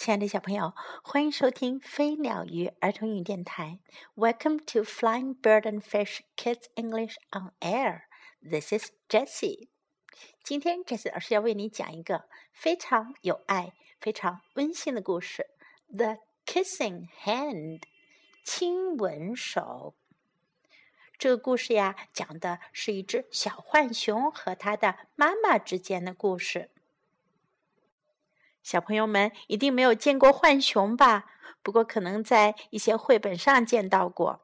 亲爱的小朋友，欢迎收听飞鸟鱼儿童语电台。Welcome to Flying Bird and Fish Kids English on Air. This is Jessie. 今天 Jessie 老师要为你讲一个非常有爱、非常温馨的故事，《The Kissing Hand》亲吻手。这个故事呀，讲的是一只小浣熊和它的妈妈之间的故事。小朋友们一定没有见过浣熊吧？不过可能在一些绘本上见到过。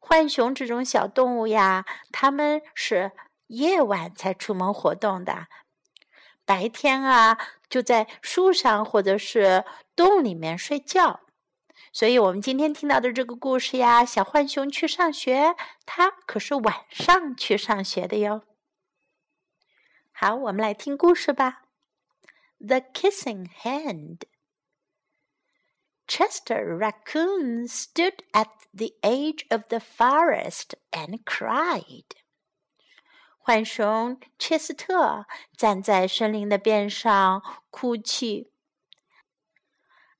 浣熊这种小动物呀，它们是夜晚才出门活动的，白天啊就在树上或者是洞里面睡觉。所以，我们今天听到的这个故事呀，小浣熊去上学，它可是晚上去上学的哟。好，我们来听故事吧。The Kissing Hand. Chester Raccoon stood at the edge of the forest and cried. 浣熊切斯特站在森林的边上哭泣。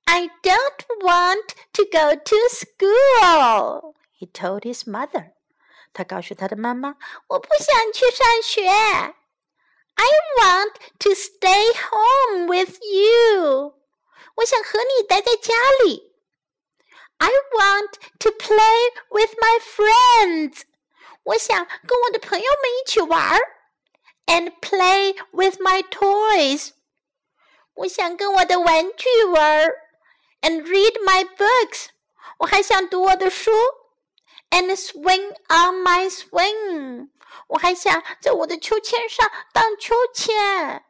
I don't want to go to school, he told his mother. 他告诉他的妈妈：“我不想去上学。” I want to stay home with you. 我想和你待在家里。I want to play with my friends. 我想跟我的朋友们一起玩。And play with my toys. 我想跟我的玩具玩。And read my books. 我还想读我的书。 And swing on my swing. 我还想在我的秋千上荡秋千。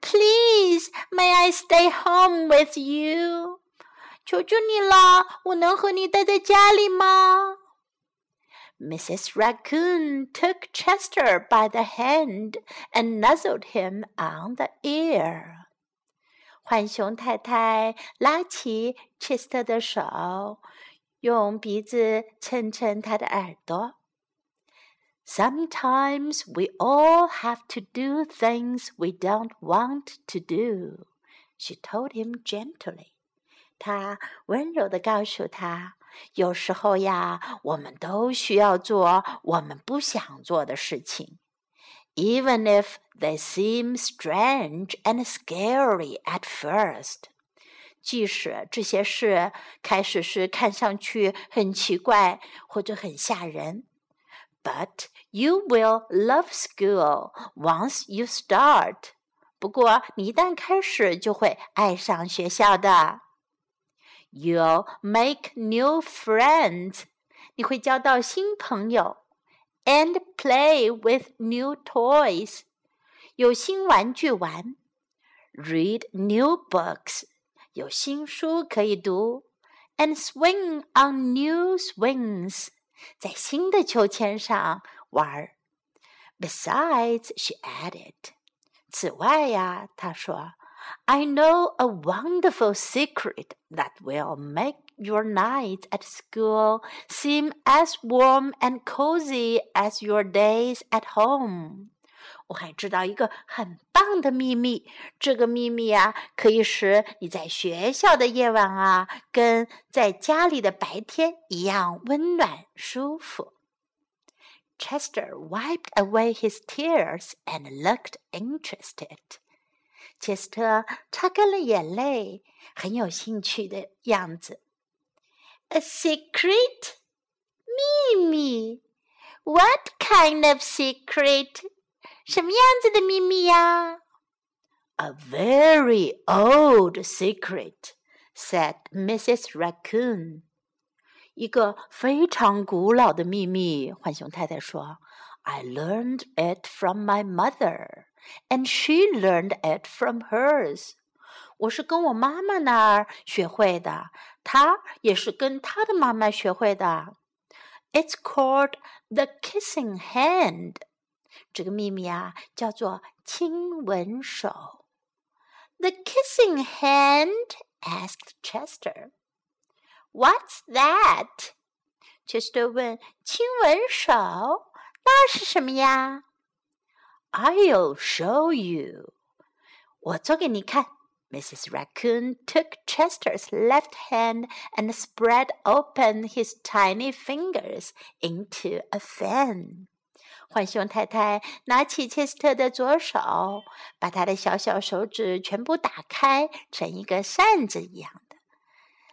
Please, may I stay home with you？求求你了，我能和你待在家里吗？Mrs. Raccoon took Chester by the hand and nuzzled him on the ear. 浣熊太太拉起 Chester 的手， 用鼻子蹭蹭他的耳朵。Sometimes we all have to do things we don't want to do, she told him gently. 她温柔地告诉他，有时候呀，我们都需要做我们不想做的事情，even if they seem strange and scary at first。 即使这些事开始时看上去很奇怪或者很吓人。but you will love school once you start. 不过你一旦开始，就会爱上学校的。You'll make new friends. 你会交到新朋友。And play with new toys. 有新玩具玩。Read new books. 有新书可以读。And swing on new swings. 在新的秋千上玩儿。Besides, she added，此外呀，她说，I know a wonderful secret that will make your nights at school seem as warm and cozy as your days at home. 我还知道一个很棒的秘密，这个秘密啊，可以使你在学校的夜晚啊，跟在家里的白天一样温暖舒服。Chester wiped away his tears and looked interested. 切斯特擦干了眼泪，很有兴趣的样子。A secret？秘密？What kind of secret？ 什么样子的秘密呀？A very old secret," said Mrs. Raccoon. 一个非常古老的秘密，浣熊太太说。I learned it from my mother, and she learned it from hers. 我是跟我妈妈那儿学会的，她也是跟她的妈妈学会的。It's called the kissing hand. 这个秘密啊，叫做亲吻手。The kissing hand asked Chester. What's that? Chester 问：“亲吻手，那是什么呀？”I'll show you. 我做给你看。 Mrs. Raccoon took Chester's left hand and spread open his tiny fingers into a fan. 浣熊太太拿起切斯特的左手，把他的小小手指全部打开，成一个扇子一样的。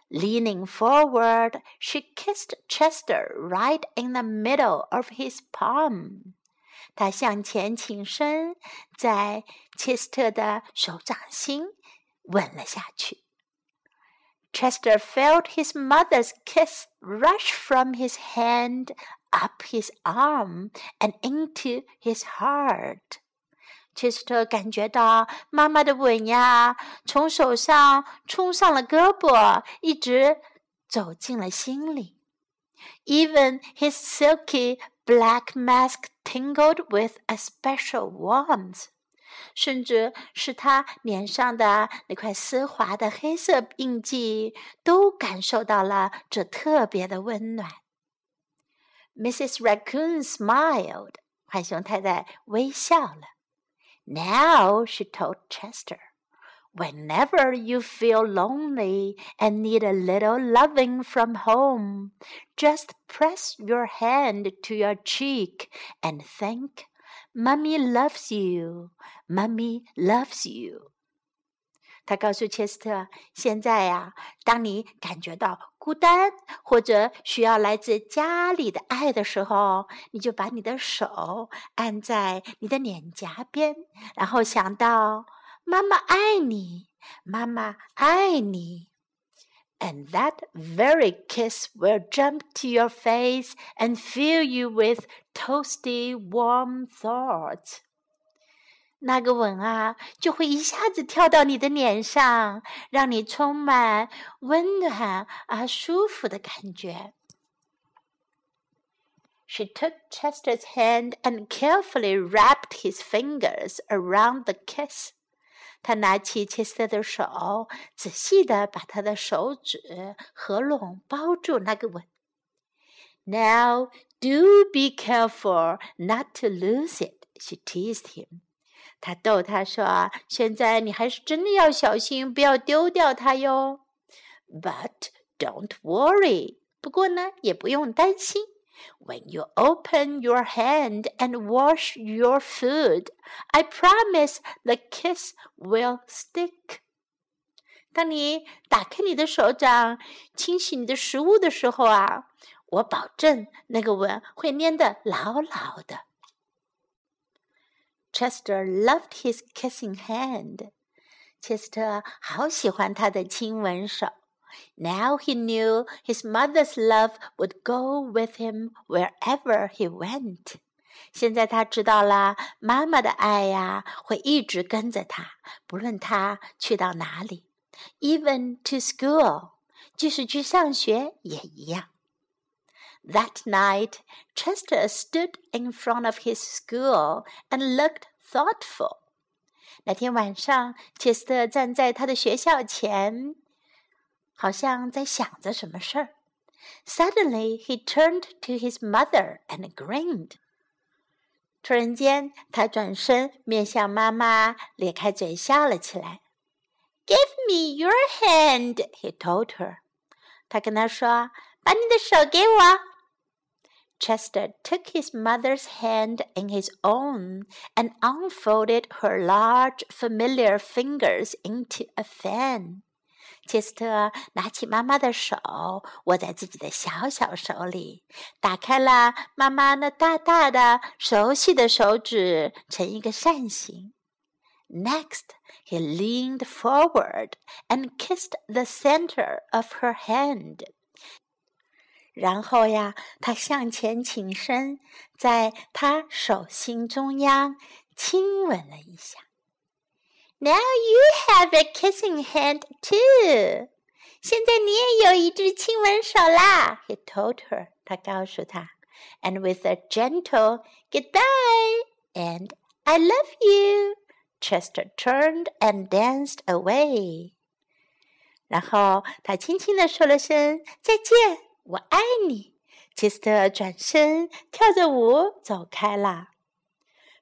Leaning forward, she kissed Chester right in the middle of his palm. 她向前倾身，在切斯特的手掌心吻了下去。Chester felt his mother's kiss rush from his hand up his arm and into his heart. Chester 感觉到妈妈的吻呀，从手上冲上了胳膊，一直走进了心里。Even his silky black mask tingled with a special warmth. 甚至是他脸上的那块丝滑的黑色印记，都感受到了这特别的温暖。 Mrs. Raccoon smiled，浣熊太太微笑了。Now she told Chester. Whenever you feel lonely and need a little loving from home, just press your hand to your cheek and think Mummy loves you. Mummy loves you. 他告诉切斯特：“现在呀，当你感觉到孤单或者需要来自家里的爱的时候，你就把你的手按在你的脸颊边，然后想到妈妈爱你，妈妈爱你。” and that very kiss will jump to your face and fill you with toasty warm thoughts. 那个吻啊，就会一下子跳到你的脸上，让你充满温暖而舒服的感觉。She took Chester's hand and carefully wrapped his fingers around the kiss. 他拿起切斯特的手，仔细地把他的手指合拢，包住那个吻。Now do be careful not to lose it, she teased him. 他逗他说：“啊现在你还是真的要小心，不要丢掉它哟。But don't worry. 不过呢，也不用担心。” When you open your hand and wash your food, I promise the kiss will stick. 当你打开你的手掌，清洗你的食物的时候啊，我保证那个吻会粘得牢牢的。Chester loved his kissing hand. 切斯特好喜欢他的亲吻手。now he knew his mother's love would go with him wherever he went. 现在他知道了，妈妈的爱呀，会一直跟着他，不论他去到哪里，even to school，即使去上学也一样。 That night, Chester stood in front of his school and looked thoughtful. 那天晚上，切斯特站在他的学校前，好像在想着什么事儿。Suddenly he turned to his mother and grinned. 突然间，他转身面向妈妈，咧开嘴笑了起来。"Give me your hand," he told her. 他跟她说：“把你的手给我。” Chester took his mother's hand in his own and unfolded her large, familiar fingers into a fan. 切斯特拿起妈妈的手，握在自己的小小手里，打开了妈妈那大大的、熟悉的手指，成一个扇形。Next, he leaned forward and kissed the center of her hand. 然后呀，他向前倾身，在他手心中央亲吻了一下。Now you have a kissing hand too. 现在你也有一只亲吻手啦，He told her. 他告诉她，and with a gentle goodbye and I love you, Chester turned and danced away. 然后他轻轻地说了声再见，我爱你。切斯特转身跳着舞走开了。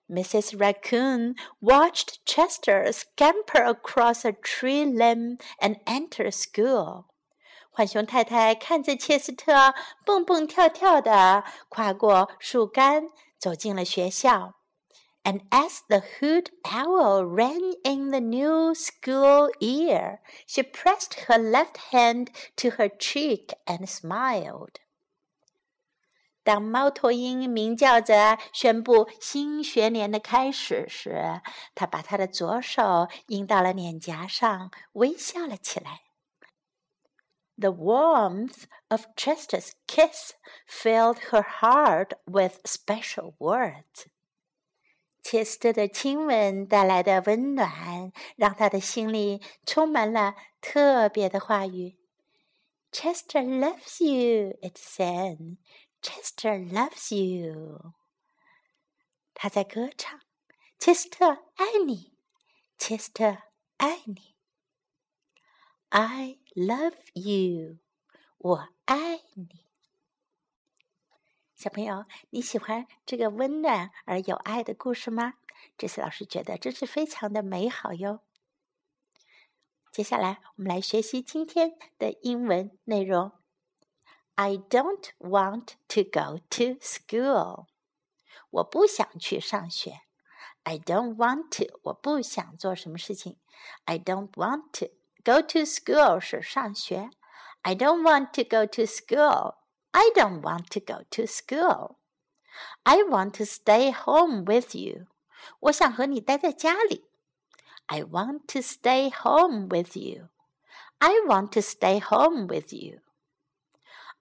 Mrs. Raccoon watched Chester scamper across a tree limb and enter school. 浣熊太太看着切斯特蹦蹦跳跳地跨过树干，走进了学校。And as the hoot owl rang in the new school year, she pressed her left hand to her cheek and smiled. 当猫头鹰鸣叫着宣布新学年的开始时，它把它的左手印到了脸颊上，微笑了起来。The warmth of Chester's kiss filled her heart with special words. 切斯特的亲吻带来的温暖，让他的心里充满了特别的话语。Chester loves you, it said. Chester loves you。他在歌唱，切斯特爱你，切斯特爱你。I love you，我爱你。小朋友，你喜欢这个温暖而有爱的故事吗？这次老师觉得真是非常的美好哟。接下来，我们来学习今天的英文内容。I don't want to go to school. 我不想去上学。I don't want to. 我不想做什么事情。I don't want to go to school 是上学。I don't want to go to school. I don't want to go to school. I want to stay home with you. 我想和你待在家里。I want to stay home with you. I want to stay home with you.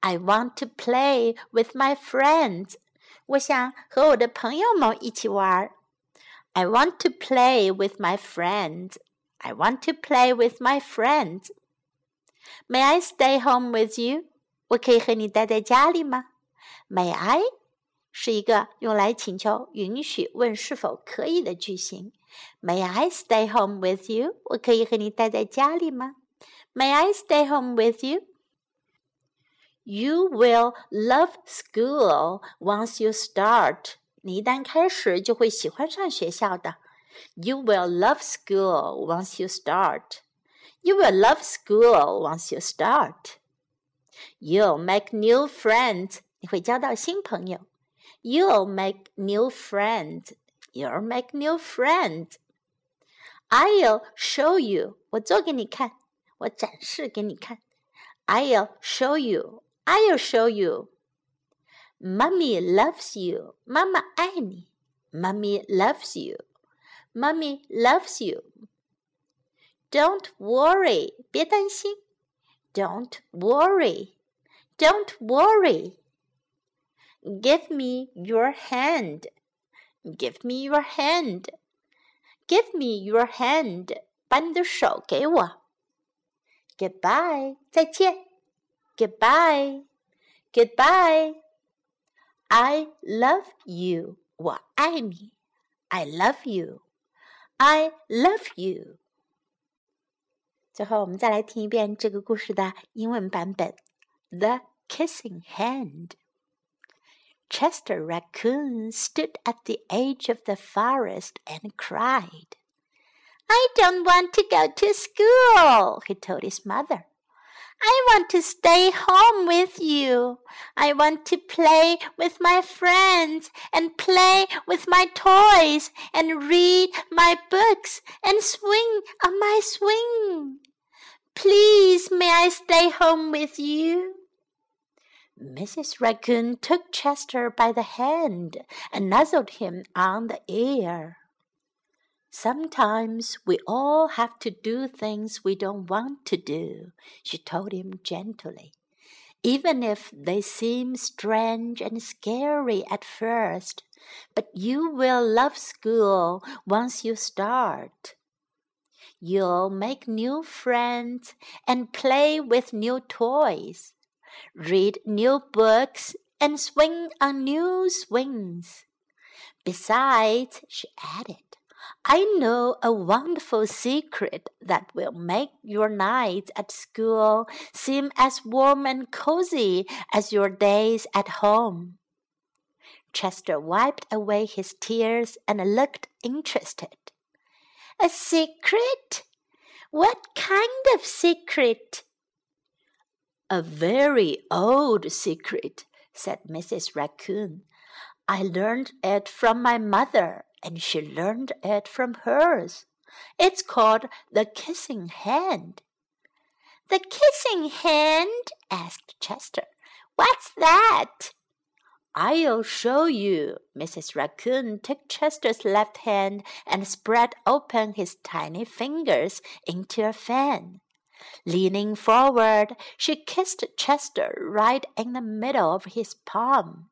I want to play with my friends. 我想和我的朋友们一起玩。I want to play with my friends. I want to play with my friends. May I stay home with you? 我可以和你待在家里吗？May I 是一个用来请求允许问是否可以的句型。May I stay home with you? 我可以和你待在家里吗？May I stay home with you? You will love school once you start. 你一旦开始，就会喜欢上学校的。You will love school once you start. You will love school once you start. You'll make new friends. 你会交到新朋友。You'll make new friends. You'll make new friends. I'll show you. 我做给你看，我展示给你看。I'll show you. I'll show you. Mummy loves you. 妈妈爱你。Mummy loves you. Mummy loves you. Don't worry. 别担心。 Don't worry. Don't worry. Give me your hand. Give me your hand. Give me your hand. 把你的手给我。Goodbye. 再见。Goodbye. Goodbye. I love you. 我爱你。I love you. I love you. 最后，我们再来听一遍这个故事的英文版本。The Kissing Hand. Chester Raccoon stood at the edge of the forest and cried. I don't want to go to school, he told his mother. I want to stay home with you. I want to play with my friends and play with my toys and read my books and swing on my swing. Please, may I stay home with you? Mrs. Raccoon took Chester by the hand and nuzzled him on the ear. Sometimes we all have to do things we don't want to do, she told him gently, even if they seem strange and scary at first. But you will love school once you start. You'll make new friends and play with new toys, read new books and swing on new swings. Besides, she added, I know a wonderful secret that will make your nights at school seem as warm and cozy as your days at home. Chester wiped away his tears and looked interested. A secret? What kind of secret? A very old secret, said Mrs. Raccoon. I learned it from my mother, and she learned it from hers. It's called the kissing hand. The kissing hand? asked Chester. What's that? I'll show you. Mrs. Raccoon took Chester's left hand and spread open his tiny fingers into a fan. Leaning forward, she kissed Chester right in the middle of his palm.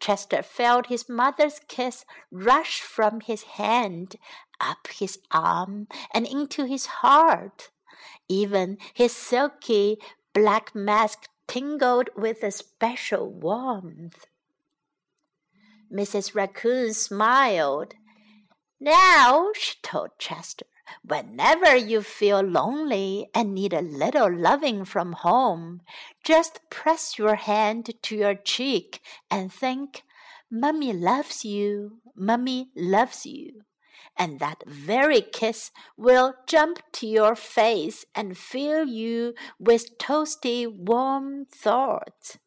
Chester felt his mother's kiss rush from his hand, up his arm, and into his heart. Even his silky black mask tingled with a special warmth. Mrs. Raccoon smiled. Now, she told Chester, whenever you feel lonely and need a little loving from home, just press your hand to your cheek and think, Mummy loves you, Mummy loves you and that very kiss will jump to your face and fill you with toasty, warm thoughts.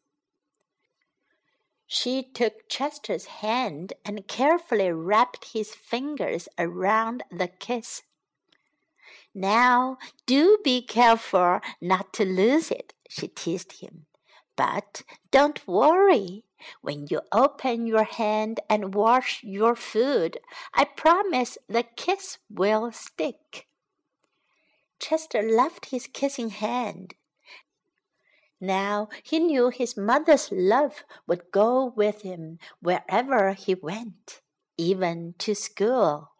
She took Chester's hand and carefully wrapped his fingers around the kiss. Now, do be careful not to lose it, she teased him. But don't worry. When you open your hand and wash your food, I promise the kiss will stick. Chester loved his kissing hand. Now he knew his mother's love would go with him wherever he went, even to school.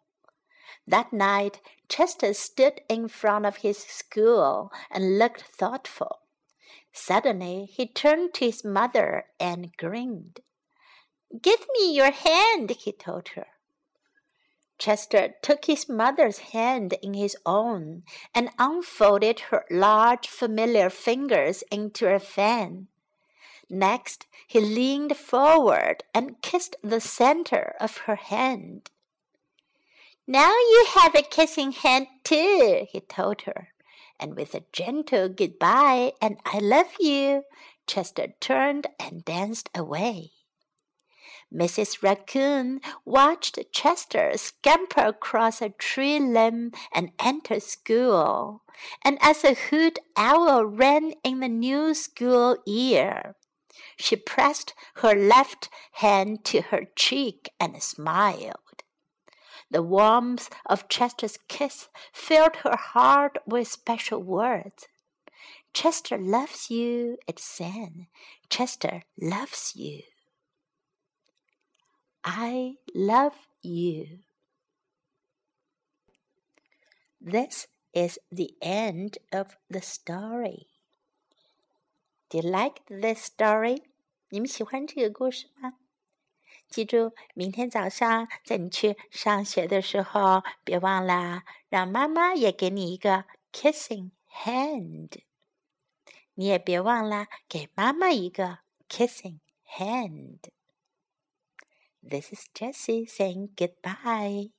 That night, Chester stood in front of his school and looked thoughtful. Suddenly he turned to his mother and grinned. Give me your hand, he told her. Chester took his mother's hand in his own and unfolded her large familiar fingers into a fan. Next, he leaned forward and kissed the center of her hand. Now you have a kissing hand too, he told her and with a gentle goodbye and I love you, Chester turned and danced away. Mrs. Raccoon watched Chester scamper across a tree limb and enter school, and as a hoot owl ran in the new school year, she pressed her left hand to her cheek and smiled. The warmth of Chester's kiss filled her heart with special words. Chester loves you, it said. Chester loves you. I love you. This is the end of the story. Do you like this story? 你们喜欢这个故事吗？ 记住，明天早上在你去上学的时候，别忘了让妈妈也给你一个 kissing hand。你也别忘了给妈妈一个 kissing hand。This is Jessie saying goodbye.